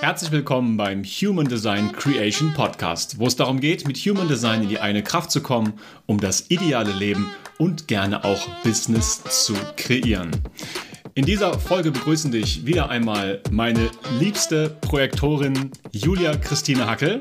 Herzlich willkommen beim Human Design Creation Podcast, wo es darum geht, mit Human Design in die eine Kraft zu kommen, um das ideale Leben und gerne auch Business zu kreieren. In dieser Folge begrüßen dich wieder einmal meine liebste Projektorin Julia Christine Hackel.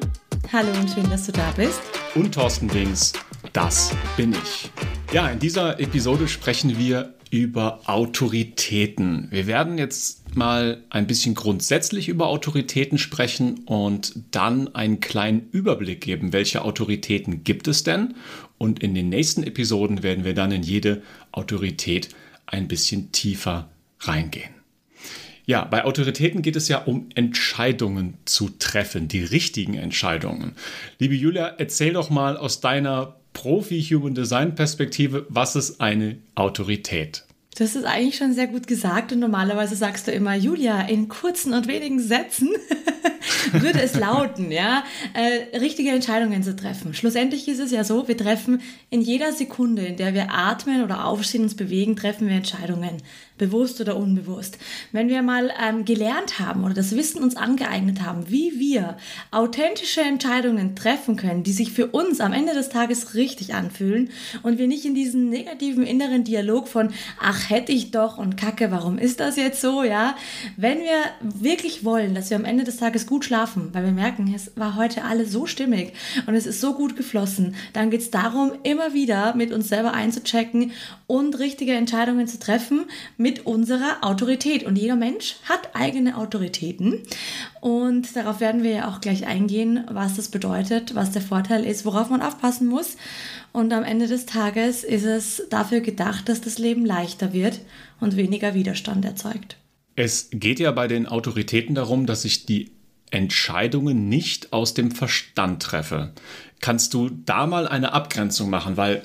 Hallo und schön, dass du da bist. Und Thorsten Wings, das bin ich. Ja, in dieser Episode sprechen wir über Autoritäten. Wir werden jetzt mal ein bisschen grundsätzlich über Autoritäten sprechen und dann einen kleinen Überblick geben, welche Autoritäten gibt es denn. Und in den nächsten Episoden werden wir dann in jede Autorität ein bisschen tiefer reingehen. Ja, bei Autoritäten geht es ja um Entscheidungen zu treffen, die richtigen Entscheidungen. Liebe Julia, erzähl doch mal aus deiner Profi-Human Design-Perspektive, was ist eine Autorität? Das ist eigentlich schon sehr gut gesagt und normalerweise sagst du immer, Julia, in kurzen und wenigen Sätzen würde es lauten, ja, äh, richtige Entscheidungen zu treffen. Schlussendlich ist es ja so, wir treffen in jeder Sekunde, in der wir atmen oder aufstehen, uns bewegen, treffen wir Entscheidungen bewusst oder unbewusst. Wenn wir mal ähm, gelernt haben oder das Wissen uns angeeignet haben, wie wir authentische Entscheidungen treffen können, die sich für uns am Ende des Tages richtig anfühlen und wir nicht in diesen negativen inneren Dialog von, ach, hätte ich doch und kacke, warum ist das jetzt so, ja? Wenn wir wirklich wollen, dass wir am Ende des Tages gut schlafen, weil wir merken, es war heute alles so stimmig und es ist so gut geflossen, dann geht es darum, immer wieder mit uns selber einzuchecken und richtige Entscheidungen zu treffen mit unserer Autorität. Und jeder Mensch hat eigene Autoritäten. Und darauf werden wir ja auch gleich eingehen, was das bedeutet, was der Vorteil ist, worauf man aufpassen muss. Und am Ende des Tages ist es dafür gedacht, dass das Leben leichter wird und weniger Widerstand erzeugt. Es geht ja bei den Autoritäten darum, dass ich die Entscheidungen nicht aus dem Verstand treffe. Kannst du da mal eine Abgrenzung machen? Weil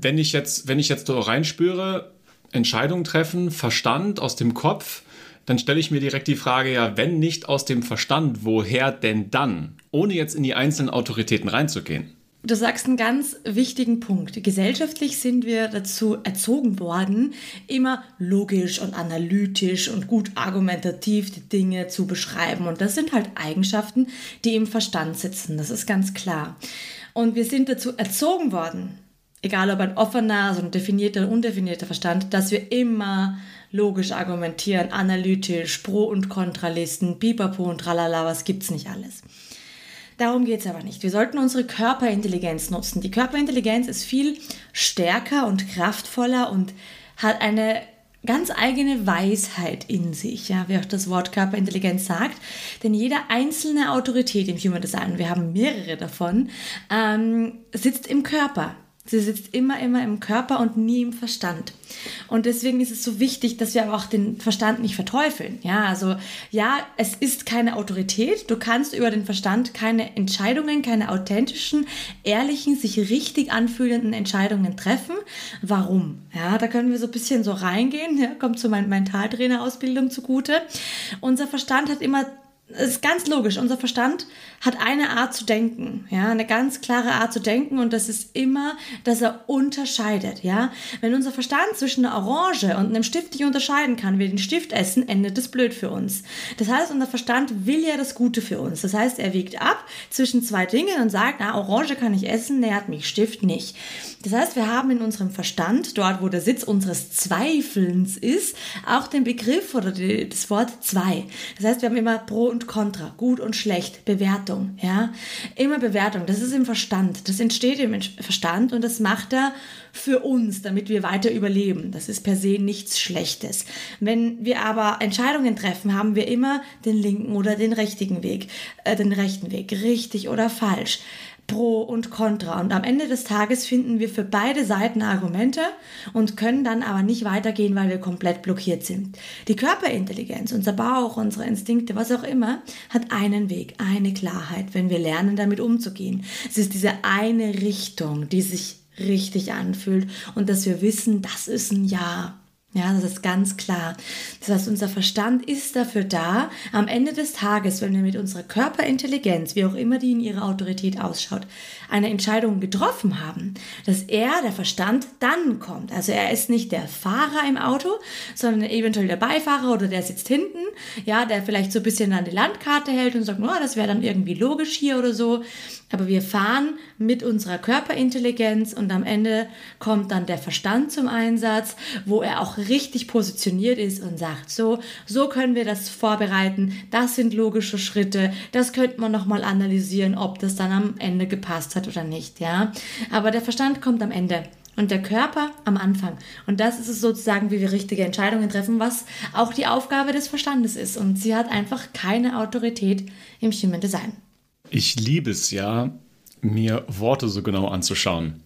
wenn ich jetzt, wenn ich jetzt so reinspüre, Entscheidungen treffen, Verstand aus dem Kopf, dann stelle ich mir direkt die Frage, ja, wenn nicht aus dem Verstand, woher denn dann? Ohne jetzt in die einzelnen Autoritäten reinzugehen. Du sagst einen ganz wichtigen Punkt. Gesellschaftlich sind wir dazu erzogen worden, immer logisch und analytisch und gut argumentativ die Dinge zu beschreiben. Und das sind halt Eigenschaften, die im Verstand sitzen. Das ist ganz klar. Und wir sind dazu erzogen worden, egal ob ein offener, also ein definierter oder undefinierter Verstand, dass wir immer logisch argumentieren, analytisch, Pro- und Kontralisten, Pipapo und Tralala, was gibt's nicht alles. Darum geht es aber nicht. Wir sollten unsere Körperintelligenz nutzen. Die Körperintelligenz ist viel stärker und kraftvoller und hat eine ganz eigene Weisheit in sich, ja, wie auch das Wort Körperintelligenz sagt. Denn jede einzelne Autorität im Human Design, wir haben mehrere davon, ähm, sitzt im Körper. Sie sitzt immer, immer im Körper und nie im Verstand. Und deswegen ist es so wichtig, dass wir aber auch den Verstand nicht verteufeln. Ja, also ja, es ist keine Autorität. Du kannst über den Verstand keine Entscheidungen, keine authentischen, ehrlichen, sich richtig anfühlenden Entscheidungen treffen. Warum? Ja, da können wir so ein bisschen so reingehen. Ja, kommt zu meiner Mentaltrainer-Ausbildung zugute. Unser Verstand hat immer ist ganz logisch. Unser Verstand hat eine Art zu denken, ja, eine ganz klare Art zu denken und das ist immer, dass er unterscheidet, ja. Wenn unser Verstand zwischen einer Orange und einem Stift nicht unterscheiden kann, wir den Stift essen, endet das blöd für uns. Das heißt, unser Verstand will ja das Gute für uns. Das heißt, er wiegt ab zwischen zwei Dingen und sagt, na, Orange kann ich essen, nähert mich Stift nicht. Das heißt, wir haben in unserem Verstand, dort wo der Sitz unseres Zweifelns ist, auch den Begriff oder die, das Wort zwei. Das heißt, wir haben immer Pro und Contra, gut und schlecht, Bewertung, ja. Immer Bewertung, das ist im Verstand, das entsteht im Verstand und das macht er für uns, damit wir weiter überleben. Das ist per se nichts Schlechtes. Wenn wir aber Entscheidungen treffen, haben wir immer den linken oder den richtigen Weg, äh, den rechten Weg, richtig oder falsch. Pro und Contra. Und am Ende des Tages finden wir für beide Seiten Argumente und können dann aber nicht weitergehen, weil wir komplett blockiert sind. Die Körperintelligenz, unser Bauch, unsere Instinkte, was auch immer, hat einen Weg, eine Klarheit, wenn wir lernen, damit umzugehen. Es ist diese eine Richtung, die sich richtig anfühlt und dass wir wissen, das ist ein Ja. Ja, das ist ganz klar. Das heißt, unser Verstand ist dafür da, am Ende des Tages, wenn wir mit unserer Körperintelligenz, wie auch immer die in ihrer Autorität ausschaut, eine Entscheidung getroffen haben, dass er, der Verstand, dann kommt. Also er ist nicht der Fahrer im Auto, sondern eventuell der Beifahrer oder der sitzt hinten, ja, der vielleicht so ein bisschen an die Landkarte hält und sagt, oh, das wäre dann irgendwie logisch hier oder so. Aber wir fahren mit unserer Körperintelligenz und am Ende kommt dann der Verstand zum Einsatz, wo er auch richtig positioniert ist und sagt, so, so können wir das vorbereiten, das sind logische Schritte, das könnte man nochmal analysieren, ob das dann am Ende gepasst hat oder nicht, ja. Aber der Verstand kommt am Ende und der Körper am Anfang. Und das ist es sozusagen, wie wir richtige Entscheidungen treffen, was auch die Aufgabe des Verstandes ist. Und sie hat einfach keine Autorität im Human Design. Ich liebe es ja, mir Worte so genau anzuschauen.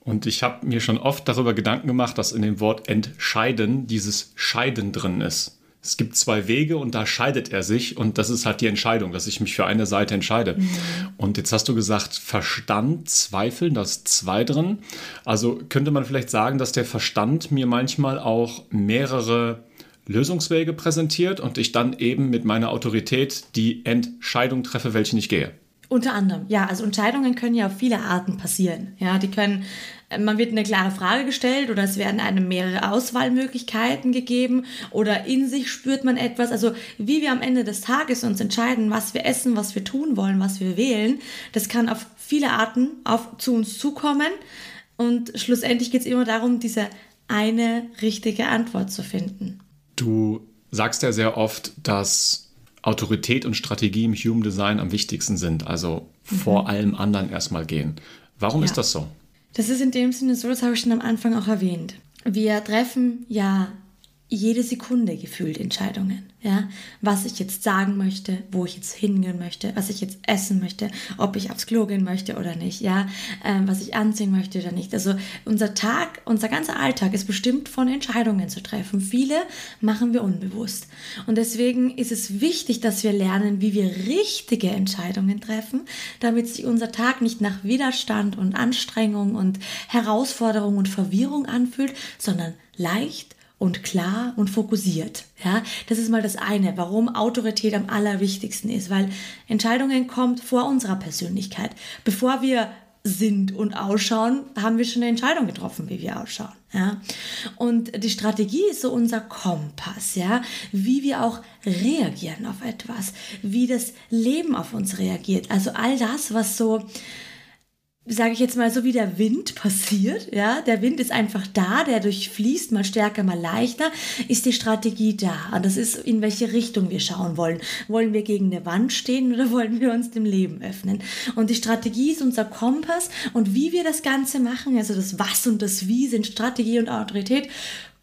Und ich habe mir schon oft darüber Gedanken gemacht, dass in dem Wort entscheiden dieses Scheiden drin ist. Es gibt zwei Wege und da scheidet er sich und das ist halt die Entscheidung, dass ich mich für eine Seite entscheide. Mhm. Und jetzt hast du gesagt, Verstand, Zweifeln, da ist zwei drin. Also könnte man vielleicht sagen, dass der Verstand mir manchmal auch mehrere Lösungswege präsentiert und ich dann eben mit meiner Autorität die Entscheidung treffe, welche ich gehe. Unter anderem, ja. Also Entscheidungen können ja auf viele Arten passieren. Ja, die können, äh, man wird eine klare Frage gestellt oder es werden einem mehrere Auswahlmöglichkeiten gegeben oder in sich spürt man etwas. Also wie wir am Ende des Tages uns entscheiden, was wir essen, was wir tun wollen, was wir wählen, das kann auf viele Arten auf, zu uns zukommen. Und schlussendlich geht es immer darum, diese eine richtige Antwort zu finden. Du sagst ja sehr oft, dass Autorität und Strategie im Human Design am wichtigsten sind, also mhm. vor allem anderen erstmal gehen. Warum ja. ist das so? Das ist in dem Sinne so, das habe ich schon am Anfang auch erwähnt. Wir treffen ja jede Sekunde gefühlt Entscheidungen. Ja, was ich jetzt sagen möchte, wo ich jetzt hingehen möchte, was ich jetzt essen möchte, ob ich aufs Klo gehen möchte oder nicht, ja, ähm, was ich anziehen möchte oder nicht. Also unser Tag, unser ganzer Alltag ist bestimmt von Entscheidungen zu treffen. Viele machen wir unbewusst. Und deswegen ist es wichtig, dass wir lernen, wie wir richtige Entscheidungen treffen, damit sich unser Tag nicht nach Widerstand und Anstrengung und Herausforderung und Verwirrung anfühlt, sondern leicht und klar und fokussiert. Ja, das ist mal das eine, warum Autorität am allerwichtigsten ist, weil Entscheidungen kommt vor unserer Persönlichkeit. Bevor wir sind und ausschauen, haben wir schon eine Entscheidung getroffen, wie wir ausschauen. Ja? Und die Strategie ist so unser Kompass, ja, wie wir auch reagieren auf etwas, wie das Leben auf uns reagiert. Also all das, was so sage ich jetzt mal so wie der Wind passiert, ja, der Wind ist einfach da, der durchfließt mal stärker, mal leichter, ist die Strategie da. Und das ist, in welche Richtung wir schauen wollen. Wollen wir gegen eine Wand stehen oder wollen wir uns dem Leben öffnen? Und die Strategie ist unser Kompass und wie wir das Ganze machen, also das Was und das Wie sind Strategie und Autorität,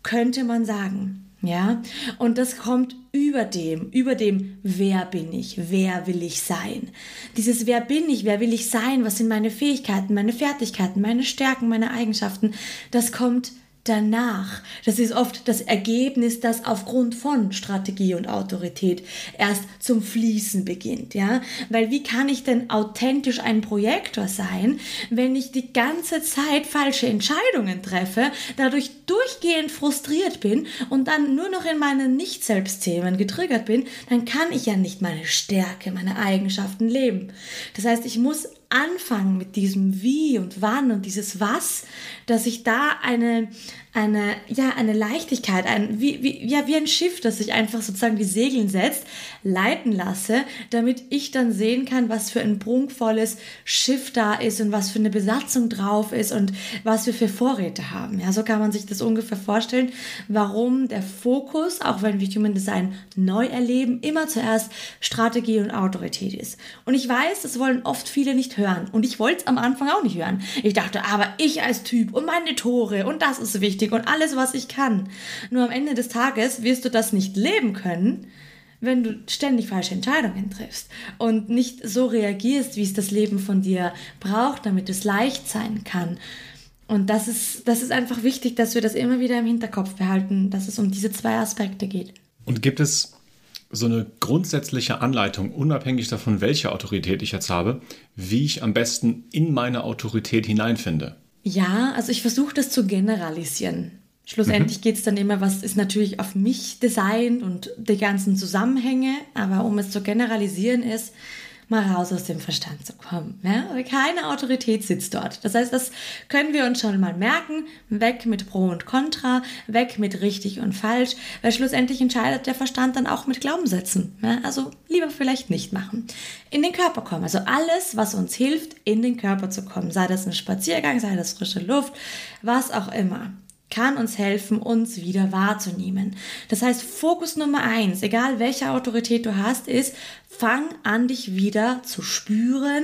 könnte man sagen. Ja, und das kommt über dem, über dem, wer bin ich, wer will ich sein. Dieses wer bin ich, wer will ich sein, was sind meine Fähigkeiten, meine Fertigkeiten, meine Stärken, meine Eigenschaften, das kommt danach. Das ist oft das Ergebnis, das aufgrund von Strategie und Autorität erst zum Fließen beginnt, ja? Weil wie kann ich denn authentisch ein Projektor sein, wenn ich die ganze Zeit falsche Entscheidungen treffe, dadurch durchgehend frustriert bin und dann nur noch in meinen Nicht-Selbst-Themen getriggert bin, dann kann ich ja nicht meine Stärke, meine Eigenschaften leben. Das heißt, ich muss anfangen mit diesem Wie und Wann und dieses Was, dass ich da eine, eine, ja, eine Leichtigkeit, ein, wie, wie, ja, wie ein Schiff, das sich einfach sozusagen die Segeln setzt, leiten lasse, damit ich dann sehen kann, was für ein prunkvolles Schiff da ist und was für eine Besatzung drauf ist und was wir für Vorräte haben. Ja, so kann man sich das ungefähr vorstellen, warum der Fokus, auch wenn wir Human Design neu erleben, immer zuerst Strategie und Autorität ist. Und ich weiß, das wollen oft viele nicht hören. Und ich wollte es am Anfang auch nicht hören. Ich dachte, aber ich als Typ und meine Tore und das ist wichtig und alles, was ich kann. Nur am Ende des Tages wirst du das nicht leben können, wenn du ständig falsche Entscheidungen triffst und nicht so reagierst, wie es das Leben von dir braucht, damit es leicht sein kann. Und das ist, das ist einfach wichtig, dass wir das immer wieder im Hinterkopf behalten, dass es um diese zwei Aspekte geht. Und gibt es so eine grundsätzliche Anleitung, unabhängig davon, welche Autorität ich jetzt habe, wie ich am besten in meine Autorität hineinfinde? Ja, also ich versuche das zu generalisieren. Schlussendlich mhm. geht es dann immer, was ist natürlich auf mich designt und die ganzen Zusammenhänge, aber um es zu generalisieren ist, mal raus aus dem Verstand zu kommen. Ja? Keine Autorität sitzt dort. Das heißt, das können wir uns schon mal merken. Weg mit Pro und Contra, weg mit richtig und falsch, weil schlussendlich entscheidet der Verstand dann auch mit Glaubenssätzen. Ja? Also lieber vielleicht nicht machen. In den Körper kommen. Also alles, was uns hilft, in den Körper zu kommen. Sei das ein Spaziergang, sei das frische Luft, was auch immer kann uns helfen, uns wieder wahrzunehmen. Das heißt, Fokus Nummer eins, egal welche Autorität du hast, ist, fang an, dich wieder zu spüren,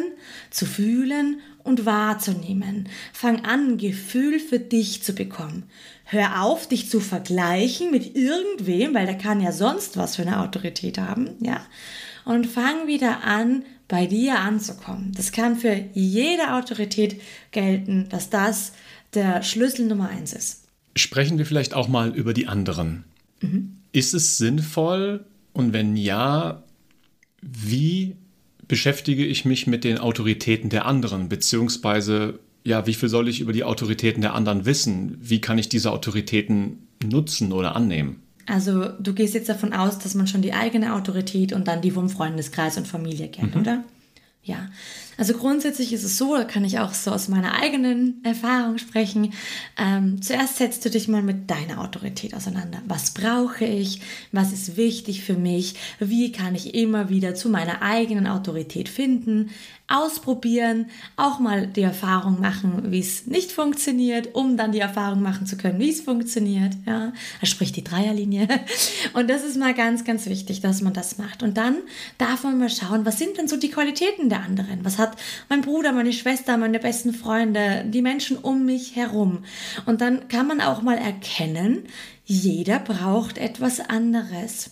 zu fühlen und wahrzunehmen. Fang an, ein Gefühl für dich zu bekommen. Hör auf, dich zu vergleichen mit irgendwem, weil der kann ja sonst was für eine Autorität haben, ja. Und fang wieder an, bei dir anzukommen. Das kann für jede Autorität gelten, dass das der Schlüssel Nummer eins ist. Sprechen wir vielleicht auch mal über die anderen. Mhm. Ist es sinnvoll und wenn ja, wie beschäftige ich mich mit den Autoritäten der anderen, beziehungsweise ja, wie viel soll ich über die Autoritäten der anderen wissen? Wie kann ich diese Autoritäten nutzen oder annehmen? Also du gehst jetzt davon aus, dass man schon die eigene Autorität und dann die vom Freundeskreis und Familie kennt, mhm. oder? Ja, also grundsätzlich ist es so, da kann ich auch so aus meiner eigenen Erfahrung sprechen. Ähm, zuerst setzt du dich mal mit deiner Autorität auseinander. Was brauche ich? Was ist wichtig für mich? Wie kann ich immer wieder zu meiner eigenen Autorität finden? Ausprobieren, auch mal die Erfahrung machen, wie es nicht funktioniert, um dann die Erfahrung machen zu können, wie es funktioniert. Ja, da spricht die Dreierlinie. Und das ist mal ganz, ganz wichtig, dass man das macht. Und dann darf man mal schauen, was sind denn so die Qualitäten der anderen? Was hat mein Bruder, meine Schwester, meine besten Freunde, die Menschen um mich herum. Und dann kann man auch mal erkennen, jeder braucht etwas anderes.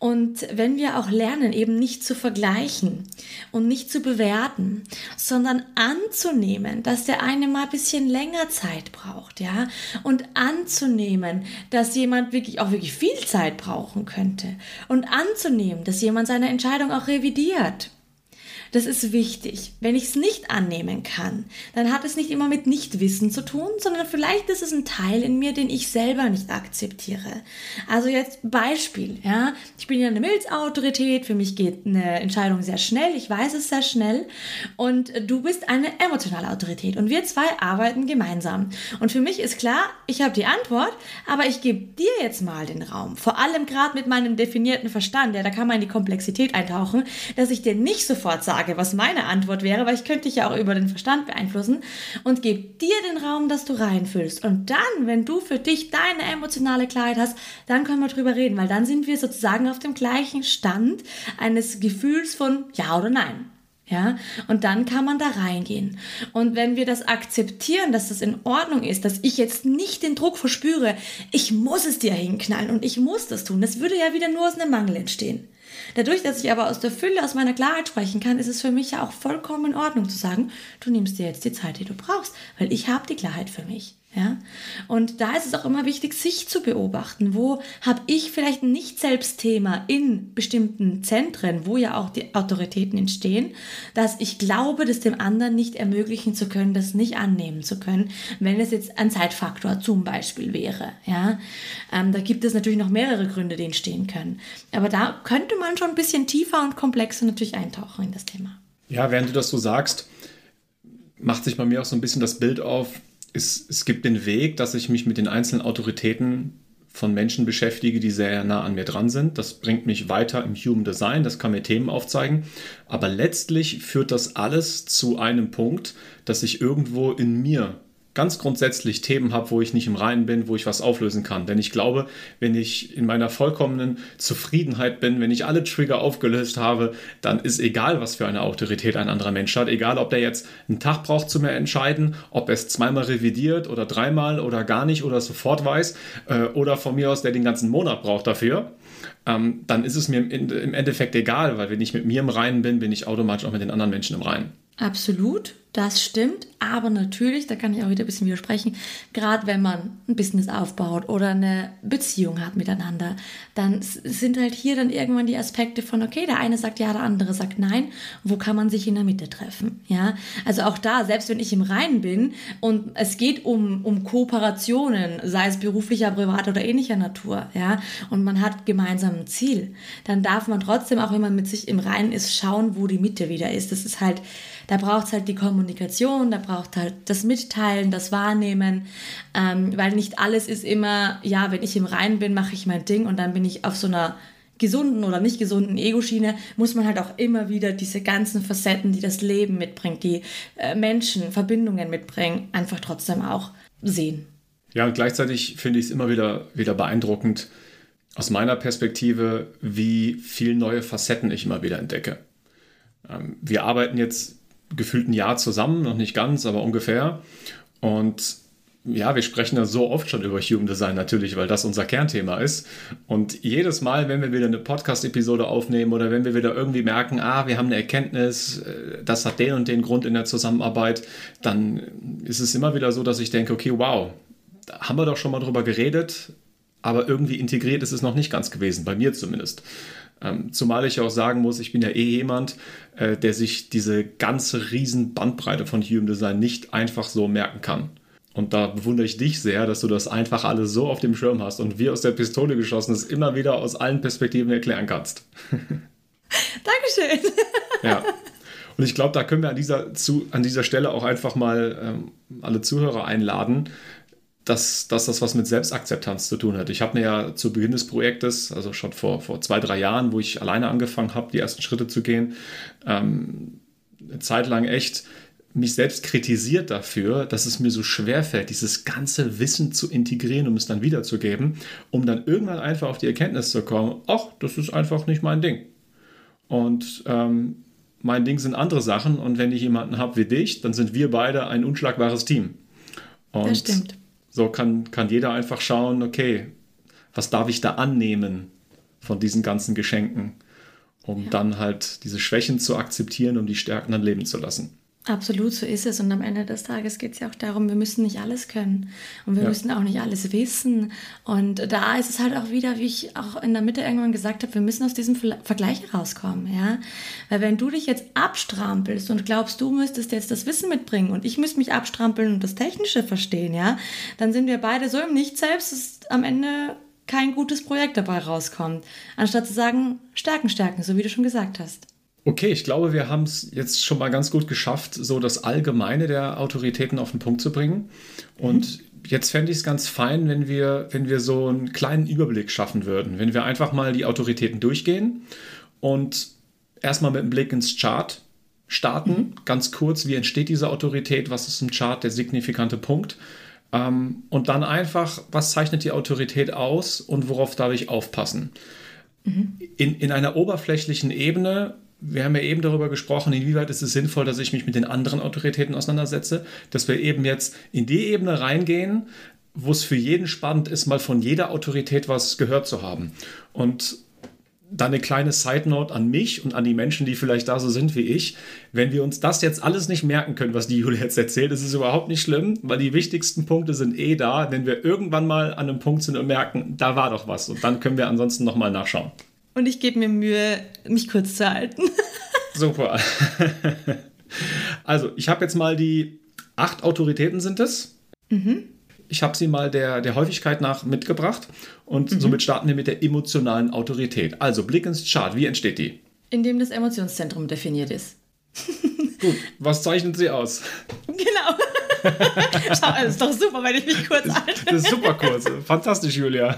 Und wenn wir auch lernen, eben nicht zu vergleichen und nicht zu bewerten, sondern anzunehmen, dass der eine mal ein bisschen länger Zeit braucht, ja, und anzunehmen, dass jemand wirklich auch wirklich viel Zeit brauchen könnte und anzunehmen, dass jemand seine Entscheidung auch revidiert das ist wichtig. Wenn ich es nicht annehmen kann, dann hat es nicht immer mit Nichtwissen zu tun, sondern vielleicht ist es ein Teil in mir, den ich selber nicht akzeptiere. Also jetzt Beispiel, ja. Ich bin ja eine Milzautorität, für mich geht eine Entscheidung sehr schnell, ich weiß es sehr schnell und du bist eine emotionale Autorität und wir zwei arbeiten gemeinsam. Und für mich ist klar, ich habe die Antwort, aber ich gebe dir jetzt mal den Raum, vor allem gerade mit meinem definierten Verstand, ja, da kann man in die Komplexität eintauchen, dass ich dir nicht sofort sage, Frage, was meine Antwort wäre, weil ich könnte dich ja auch über den Verstand beeinflussen und gebe dir den Raum, dass du reinfühlst. Und dann, wenn du für dich deine emotionale Klarheit hast, dann können wir drüber reden, weil dann sind wir sozusagen auf dem gleichen Stand eines Gefühls von Ja oder Nein. Ja, und dann kann man da reingehen. Und wenn wir das akzeptieren, dass das in Ordnung ist, dass ich jetzt nicht den Druck verspüre, ich muss es dir hinknallen und ich muss das tun, das würde ja wieder nur aus einem Mangel entstehen. Dadurch, dass ich aber aus der Fülle, aus meiner Klarheit sprechen kann, ist es für mich ja auch vollkommen in Ordnung zu sagen, du nimmst dir jetzt die Zeit, die du brauchst, weil ich habe die Klarheit für mich. Ja? Und da ist es auch immer wichtig, sich zu beobachten. Wo habe ich vielleicht ein Nicht-Selbst-Thema in bestimmten Zentren, wo ja auch die Autoritäten entstehen, dass ich glaube, das dem anderen nicht ermöglichen zu können, das nicht annehmen zu können, wenn es jetzt ein Zeitfaktor zum Beispiel wäre. Ja? Ähm, da gibt es natürlich noch mehrere Gründe, die entstehen können. Aber da könnte man schon ein bisschen tiefer und komplexer natürlich eintauchen in das Thema. Ja, während du das so sagst, macht sich bei mir auch so ein bisschen das Bild auf, es, es gibt den Weg, dass ich mich mit den einzelnen Autoritäten von Menschen beschäftige, die sehr nah an mir dran sind. Das bringt mich weiter im Human Design, das kann mir Themen aufzeigen. Aber letztlich führt das alles zu einem Punkt, dass ich irgendwo in mir ganz grundsätzlich Themen habe, wo ich nicht im Reinen bin, wo ich was auflösen kann. Denn ich glaube, wenn ich in meiner vollkommenen Zufriedenheit bin, wenn ich alle Trigger aufgelöst habe, dann ist egal, was für eine Autorität ein anderer Mensch hat. Egal, ob der jetzt einen Tag braucht zu mir entscheiden, ob er es zweimal revidiert oder dreimal oder gar nicht oder sofort weiß äh, oder von mir aus, der den ganzen Monat braucht dafür. Ähm, dann ist es mir im Endeffekt egal, weil wenn ich mit mir im Reinen bin, bin ich automatisch auch mit den anderen Menschen im Reinen. Absolut das stimmt, aber natürlich, da kann ich auch wieder ein bisschen widersprechen, gerade wenn man ein Business aufbaut oder eine Beziehung hat miteinander, dann sind halt hier dann irgendwann die Aspekte von, okay, der eine sagt ja, der andere sagt nein, wo kann man sich in der Mitte treffen? Ja, also auch da, selbst wenn ich im Reinen bin und es geht um, um Kooperationen, sei es beruflicher, privater oder ähnlicher Natur, ja, und man hat gemeinsam ein Ziel, dann darf man trotzdem, auch wenn man mit sich im Reinen ist, schauen, wo die Mitte wieder ist. Das ist halt, da braucht es halt die Kommunikation, da braucht halt das Mitteilen, das Wahrnehmen, ähm, weil nicht alles ist immer, ja, wenn ich im Reinen bin, mache ich mein Ding und dann bin ich auf so einer gesunden oder nicht gesunden Ego-Schiene, muss man halt auch immer wieder diese ganzen Facetten, die das Leben mitbringt, die äh, Menschen, Verbindungen mitbringen, einfach trotzdem auch sehen. Ja, und gleichzeitig finde ich es immer wieder, wieder beeindruckend, aus meiner Perspektive, wie viele neue Facetten ich immer wieder entdecke. Ähm, wir arbeiten jetzt gefühlt ein Jahr zusammen, noch nicht ganz, aber ungefähr. Und ja, wir sprechen da so oft schon über Human Design natürlich, weil das unser Kernthema ist. Und jedes Mal, wenn wir wieder eine Podcast-Episode aufnehmen oder wenn wir wieder irgendwie merken, ah, wir haben eine Erkenntnis, äh, das hat den und den Grund in der Zusammenarbeit, dann ist es immer wieder so, dass ich denke, okay, wow, da haben wir doch schon mal drüber geredet, aber irgendwie integriert ist es noch nicht ganz gewesen, bei mir zumindest. Ähm, zumal ich auch sagen muss, ich bin ja eh jemand, äh, der sich diese ganze riesen Bandbreite von Human Design nicht einfach so merken kann. Und da bewundere ich dich sehr, dass du das einfach alles so auf dem Schirm hast und wie aus der Pistole geschossen es immer wieder aus allen Perspektiven erklären kannst. Dankeschön. ja. Und ich glaube, da können wir an dieser, zu, an dieser Stelle auch einfach mal ähm, alle Zuhörer einladen, dass, dass das was mit Selbstakzeptanz zu tun hat. Ich habe mir ja zu Beginn des Projektes, also schon vor, vor zwei, drei Jahren, wo ich alleine angefangen habe, die ersten Schritte zu gehen, ähm, eine Zeit lang echt mich selbst kritisiert dafür, dass es mir so schwer fällt, dieses ganze Wissen zu integrieren, um es dann wiederzugeben, um dann irgendwann einfach auf die Erkenntnis zu kommen, ach, das ist einfach nicht mein Ding. Und ähm, mein Ding sind andere Sachen und wenn ich jemanden habe wie dich, dann sind wir beide ein unschlagbares Team. Und das stimmt. So kann, kann jeder einfach schauen, okay, was darf ich da annehmen von diesen ganzen Geschenken, um ja. dann halt diese Schwächen zu akzeptieren, um die Stärken dann leben zu lassen. Absolut, so ist es. Und am Ende des Tages geht es ja auch darum, wir müssen nicht alles können und wir ja. müssen auch nicht alles wissen. Und da ist es halt auch wieder, wie ich auch in der Mitte irgendwann gesagt habe, wir müssen aus diesem Vergleich rauskommen. Ja? Weil wenn du dich jetzt abstrampelst und glaubst, du müsstest jetzt das Wissen mitbringen und ich müsste mich abstrampeln und das Technische verstehen, ja, dann sind wir beide so im Nicht selbst, dass am Ende kein gutes Projekt dabei rauskommt. Anstatt zu sagen, Stärken, Stärken, so wie du schon gesagt hast. Okay, ich glaube, wir haben es jetzt schon mal ganz gut geschafft, so das Allgemeine der Autoritäten auf den Punkt zu bringen. Und mhm. jetzt fände ich es ganz fein, wenn wir, wenn wir so einen kleinen Überblick schaffen würden. Wenn wir einfach mal die Autoritäten durchgehen und erstmal mit einem Blick ins Chart starten. Mhm. Ganz kurz, wie entsteht diese Autorität? Was ist im Chart der signifikante Punkt? Ähm, und dann einfach, was zeichnet die Autorität aus und worauf darf ich aufpassen? Mhm. In, in einer oberflächlichen Ebene wir haben ja eben darüber gesprochen, inwieweit ist es sinnvoll, dass ich mich mit den anderen Autoritäten auseinandersetze, dass wir eben jetzt in die Ebene reingehen, wo es für jeden spannend ist, mal von jeder Autorität was gehört zu haben. Und dann eine kleine Side Note an mich und an die Menschen, die vielleicht da so sind wie ich. Wenn wir uns das jetzt alles nicht merken können, was die Julia jetzt erzählt, ist es überhaupt nicht schlimm, weil die wichtigsten Punkte sind eh da, wenn wir irgendwann mal an einem Punkt sind und merken, da war doch was. Und dann können wir ansonsten nochmal nachschauen. Und ich gebe mir Mühe, mich kurz zu halten. Super. Also, ich habe jetzt mal die acht Autoritäten sind es. Mhm. Ich habe sie mal der, der Häufigkeit nach mitgebracht und mhm. somit starten wir mit der emotionalen Autorität. Also Blick ins Chart, wie entsteht die? Indem das Emotionszentrum definiert ist. Gut, was zeichnet sie aus? Genau. Schau, das ist doch super, wenn ich mich kurz halte. Das ist super kurz. Fantastisch, Julia.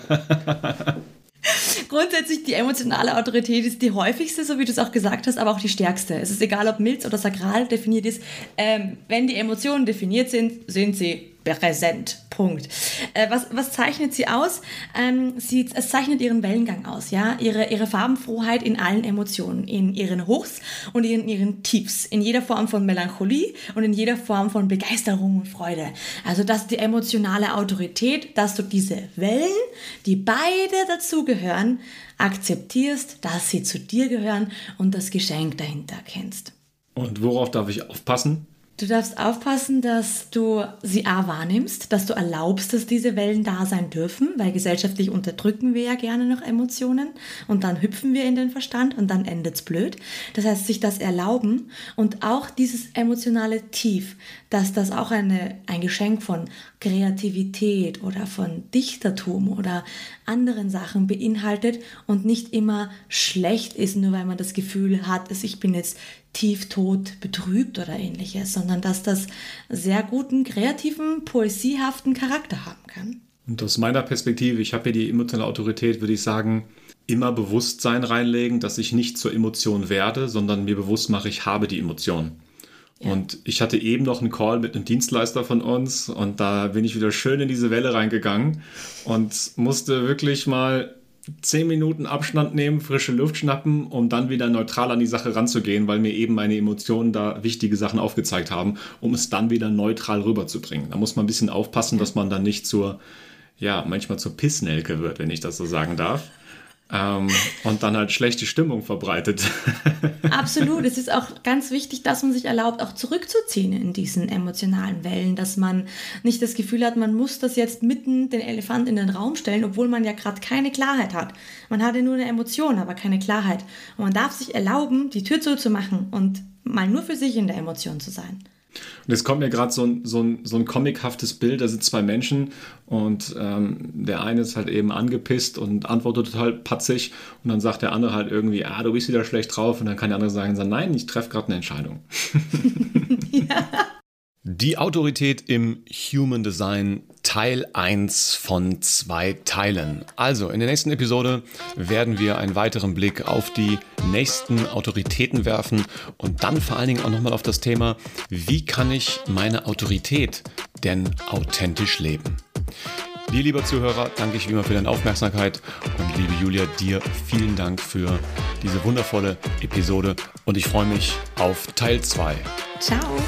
Grundsätzlich die emotionale Autorität ist die häufigste, so wie du es auch gesagt hast, aber auch die stärkste. Es ist egal, ob Milz oder Sakral definiert ist. Ähm, wenn die Emotionen definiert sind, sind sie präsent. Punkt. Äh, was, was zeichnet sie aus? Ähm, sie, es zeichnet ihren Wellengang aus, ja, ihre, ihre Farbenfroheit in allen Emotionen, in ihren Hochs und in ihren Tiefs, in jeder Form von Melancholie und in jeder Form von Begeisterung und Freude. Also das ist die emotionale Autorität, dass du diese Wellen, die beide dazugehören, akzeptierst, dass sie zu dir gehören und das Geschenk dahinter kennst. Und worauf darf ich aufpassen? Du darfst aufpassen, dass du sie A wahrnimmst, dass du erlaubst, dass diese Wellen da sein dürfen, weil gesellschaftlich unterdrücken wir ja gerne noch Emotionen und dann hüpfen wir in den Verstand und dann endet's blöd. Das heißt, sich das erlauben und auch dieses emotionale Tief, dass das auch eine, ein Geschenk von Kreativität oder von Dichtertum oder anderen Sachen beinhaltet und nicht immer schlecht ist, nur weil man das Gefühl hat, dass ich bin jetzt tieftot betrübt oder ähnliches, sondern dass das sehr guten, kreativen, poesiehaften Charakter haben kann. Und aus meiner Perspektive, ich habe hier die emotionale Autorität, würde ich sagen, immer Bewusstsein reinlegen, dass ich nicht zur Emotion werde, sondern mir bewusst mache, ich habe die Emotion. Ja. Und ich hatte eben noch einen Call mit einem Dienstleister von uns und da bin ich wieder schön in diese Welle reingegangen und musste wirklich mal zehn Minuten Abstand nehmen, frische Luft schnappen, um dann wieder neutral an die Sache ranzugehen, weil mir eben meine Emotionen da wichtige Sachen aufgezeigt haben, um es dann wieder neutral rüberzubringen. Da muss man ein bisschen aufpassen, dass man dann nicht zur, ja, manchmal zur Pissnelke wird, wenn ich das so sagen darf. Ähm, und dann halt schlechte Stimmung verbreitet. Absolut. Es ist auch ganz wichtig, dass man sich erlaubt, auch zurückzuziehen in diesen emotionalen Wellen, dass man nicht das Gefühl hat, man muss das jetzt mitten den Elefant in den Raum stellen, obwohl man ja gerade keine Klarheit hat. Man hatte nur eine Emotion, aber keine Klarheit. Und man darf sich erlauben, die Tür zuzumachen und mal nur für sich in der Emotion zu sein. Und jetzt kommt mir gerade so ein, so, ein, so ein comichaftes Bild, da sind zwei Menschen und ähm, der eine ist halt eben angepisst und antwortet total patzig und dann sagt der andere halt irgendwie, ah, du bist wieder schlecht drauf und dann kann der andere sagen, nein, ich treffe gerade eine Entscheidung. ja. Die Autorität im Human Design Teil 1 von zwei Teilen. Also in der nächsten Episode werden wir einen weiteren Blick auf die nächsten Autoritäten werfen und dann vor allen Dingen auch nochmal auf das Thema, wie kann ich meine Autorität denn authentisch leben. Dir, lieber Zuhörer, danke ich wie immer für deine Aufmerksamkeit und liebe Julia, dir vielen Dank für diese wundervolle Episode und ich freue mich auf Teil 2. Ciao.